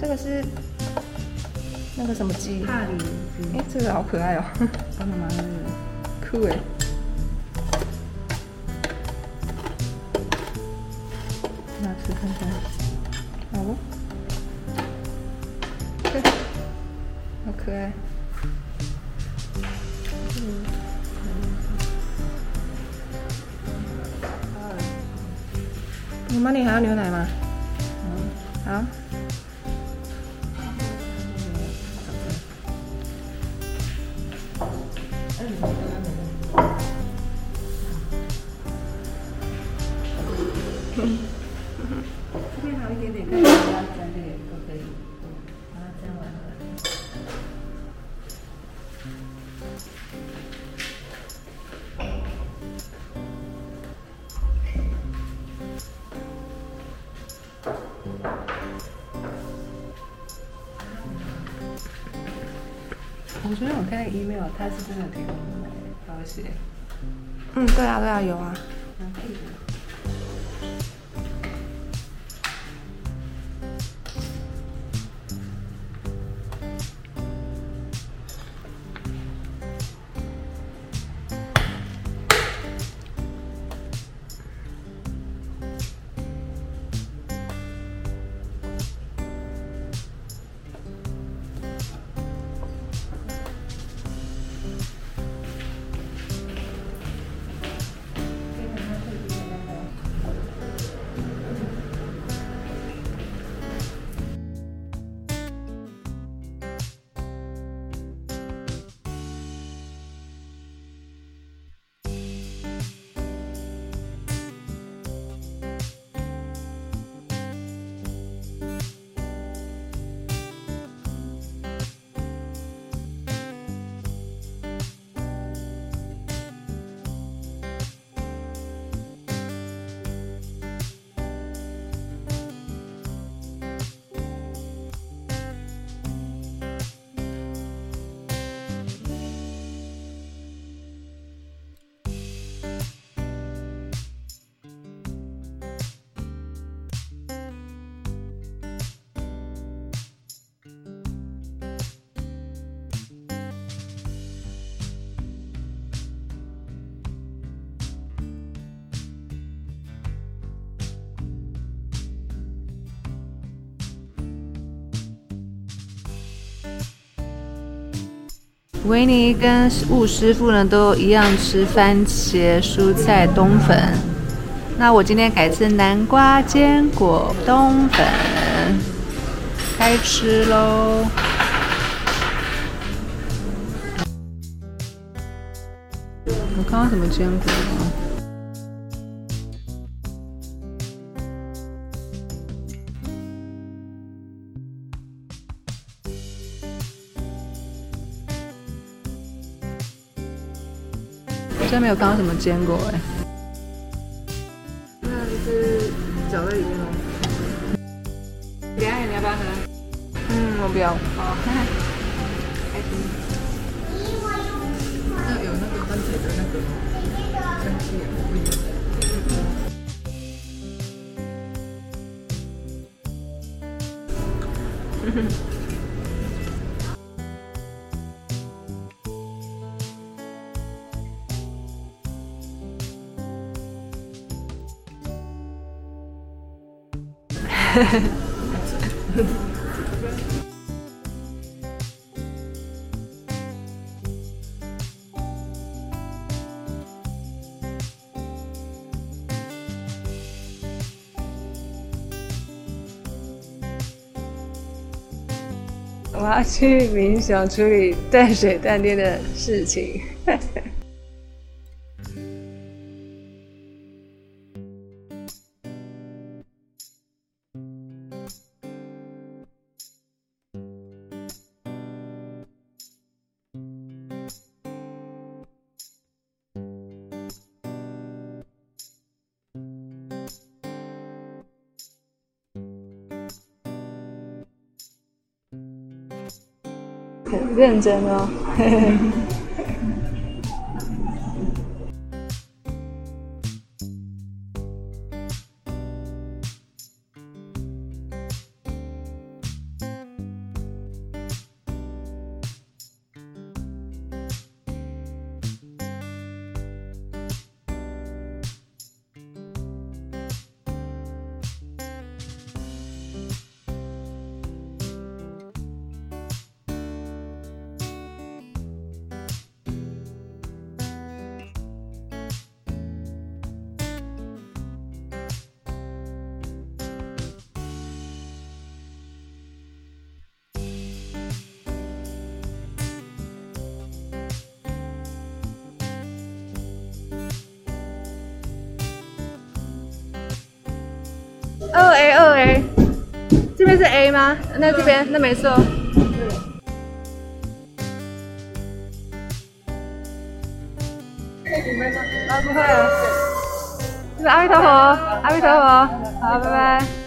这个是那个什么鸡？帕里哎、这个好可爱哦，真的吗？酷哎。拿吃看看。好哦，好可爱。妈妈，你还要牛奶吗？嗯。我昨天我看那个 email，他是真的提供的，嗯，对啊，对啊，有啊。维尼跟吴师傅呢都一样吃番茄蔬菜冬粉，那我今天改吃南瓜坚果冬粉，开吃喽！我看到什么坚果吗？好像没有看到什么坚果哎。那就是搅在里面吗。等一下你要不要喝？嗯，我不要。好，开心。那有那个番茄的那个香气也不一样。我要去冥想处理淡水淡电的事情。认真哦。这边是 A 吗？那这边那没错。啊，不会了。这是阿弥陀佛，阿弥陀佛，好，拜拜。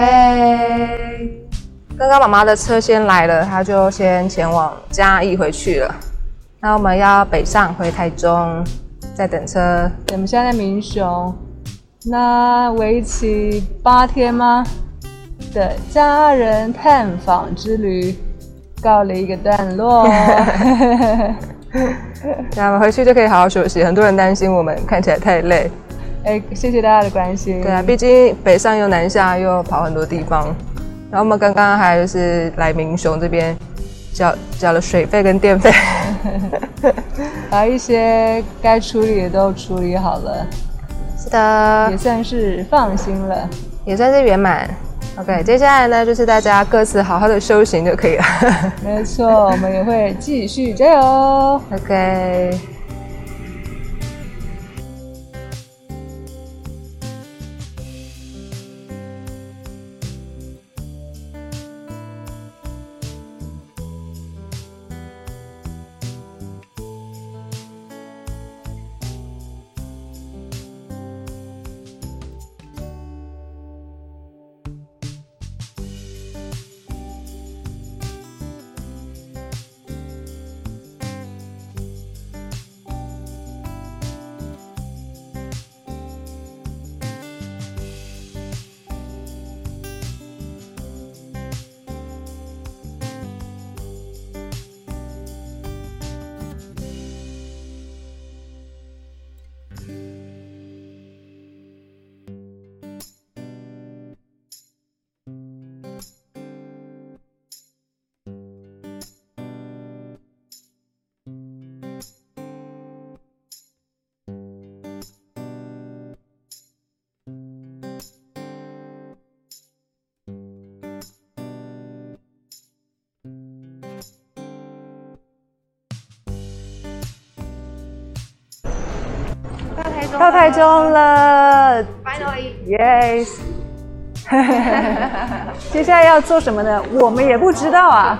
嘿，刚刚妈妈的车先来了，她就先前往嘉义回去了。那我们要北上回台中，在等车。我们现在在民雄，那为期八天吗的家人探访之旅告了一个段落。那我们回去就可以好好休息。很多人担心我们看起来太累。哎，谢谢大家的关心。对啊，毕竟北上又南下，又跑很多地方。然后我们刚刚还就是来明雄这边，交交了水费跟电费，把一些该处理的都处理好了。是的，也算是放心了，也算是圆满。OK，接下来呢就是大家各自好好的修行就可以了。没错，我们也会继续加油。OK。到台中了，Finally，Yes。接下来要做什么呢？我们也不知道啊。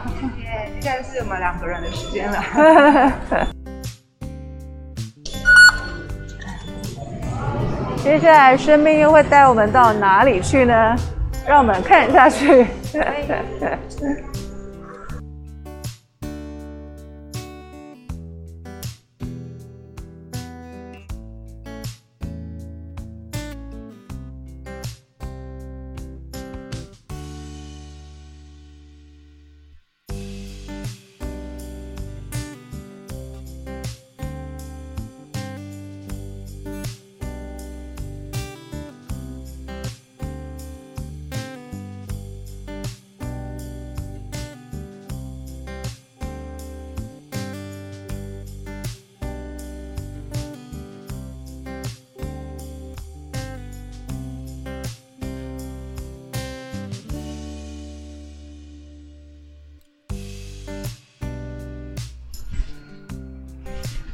接下来是我们两个人的时间了。接下来生命又会带我们到哪里去呢？让我们看下去。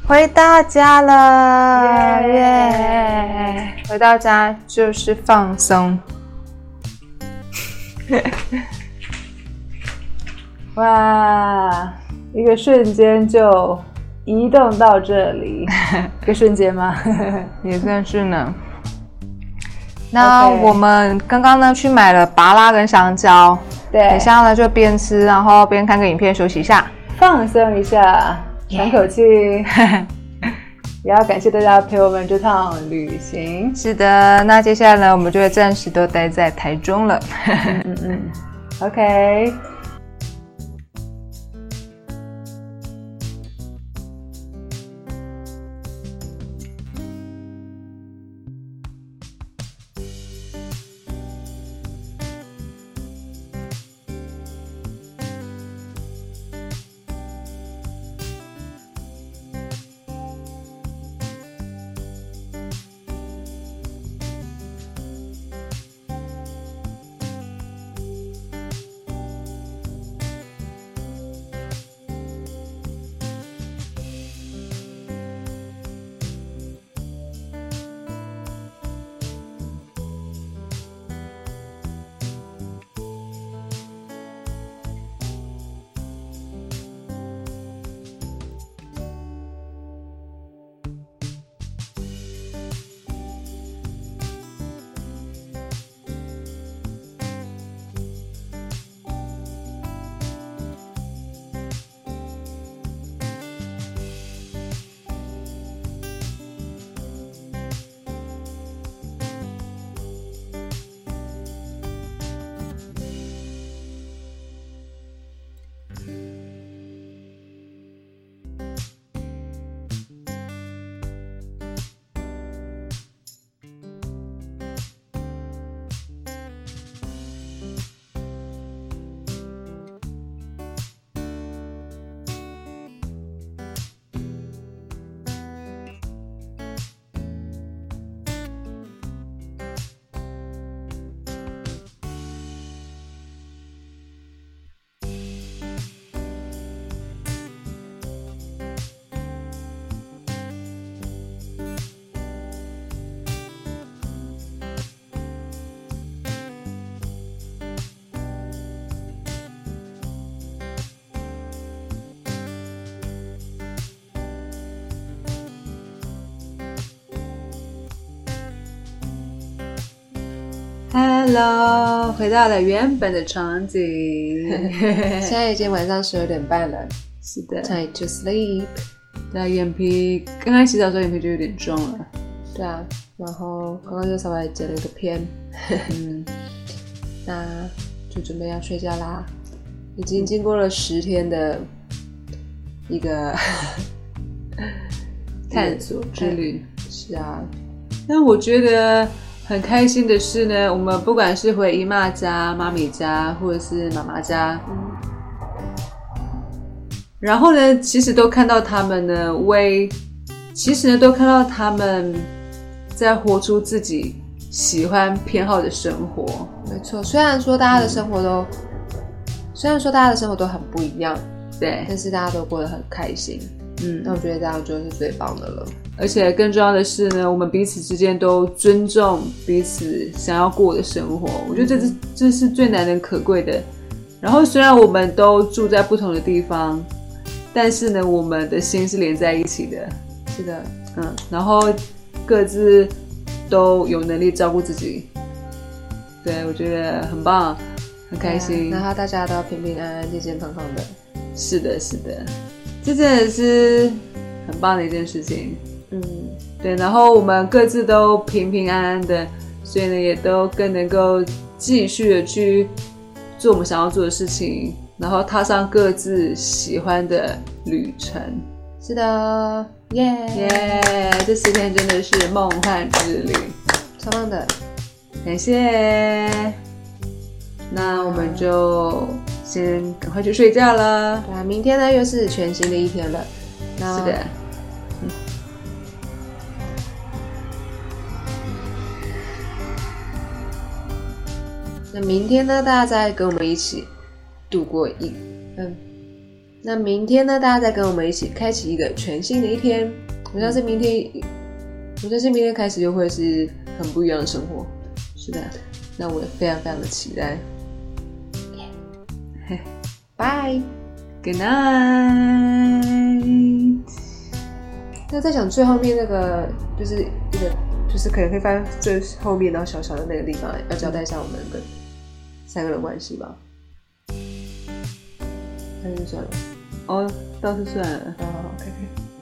回到家了，耶！回到家就是放松。哇，一个瞬间就移动到这里，一个瞬间吗？也算是呢。那我们刚刚呢去买了拔拉跟香蕉，对，等下呢就边吃，然后边看个影片休息一下，放松一下。喘口气，也要感谢大家陪我们这趟旅行。是的，那接下来呢，我们就会暂时都待在台中了。嗯嗯，OK。Hello，回到了原本的场景。现在已经晚上十二点半了是的，，time to sleep。对，眼皮刚刚洗澡的时候眼皮就有点重了。对啊，然后刚刚就稍微剪了一个片，嗯，那就准备要睡觉啦。已经经过了十天的一个探索 之旅。是啊，那我觉得很开心的是呢，我们不管是回姨妈家、妈咪家，或者是妈妈家，嗯，然后呢，其实都看到他们呢为，其实呢都看到他们在活出自己喜欢偏好的生活。没错。虽然说大家的生活都，虽然说大家的生活都很不一样，对，但是大家都过得很开心。嗯那，我觉得这样就是最棒的了。而且更重要的是呢，我们彼此之间都尊重彼此想要过的生活。我觉得这是这是最难能可贵的。然后虽然我们都住在不同的地方，但是呢，我们的心是连在一起的。是的，嗯，然后各自都有能力照顾自己。对，我觉得很棒，很开心。然后大家都平平安安、健健康康的。是的，是的，这真的是很棒的一件事情。嗯，对，然后我们各自都平平安安的，所以呢，也都更能够继续的去做我们想要做的事情，然后踏上各自喜欢的旅程。是的，耶耶、这十天真的是梦幻之旅，超棒的。感谢。那我们就先赶快去睡觉了。那啊，明天呢又是全新的一天了。那是的，那明天呢，大家再跟我们一起度过一嗯，那明天呢，大家再跟我们一起开启一个全新的一天。我相信明天，我相信明天开始又会是很不一样的生活。是的。那我也非常非常的期待。拜。Good night。那在想最后面那个，就是一个，就是可能会翻最后面然后小小的那个地方，要交代一下我们跟三个人关系吧。那就算了。哦，倒是算了。好好好，可以可以。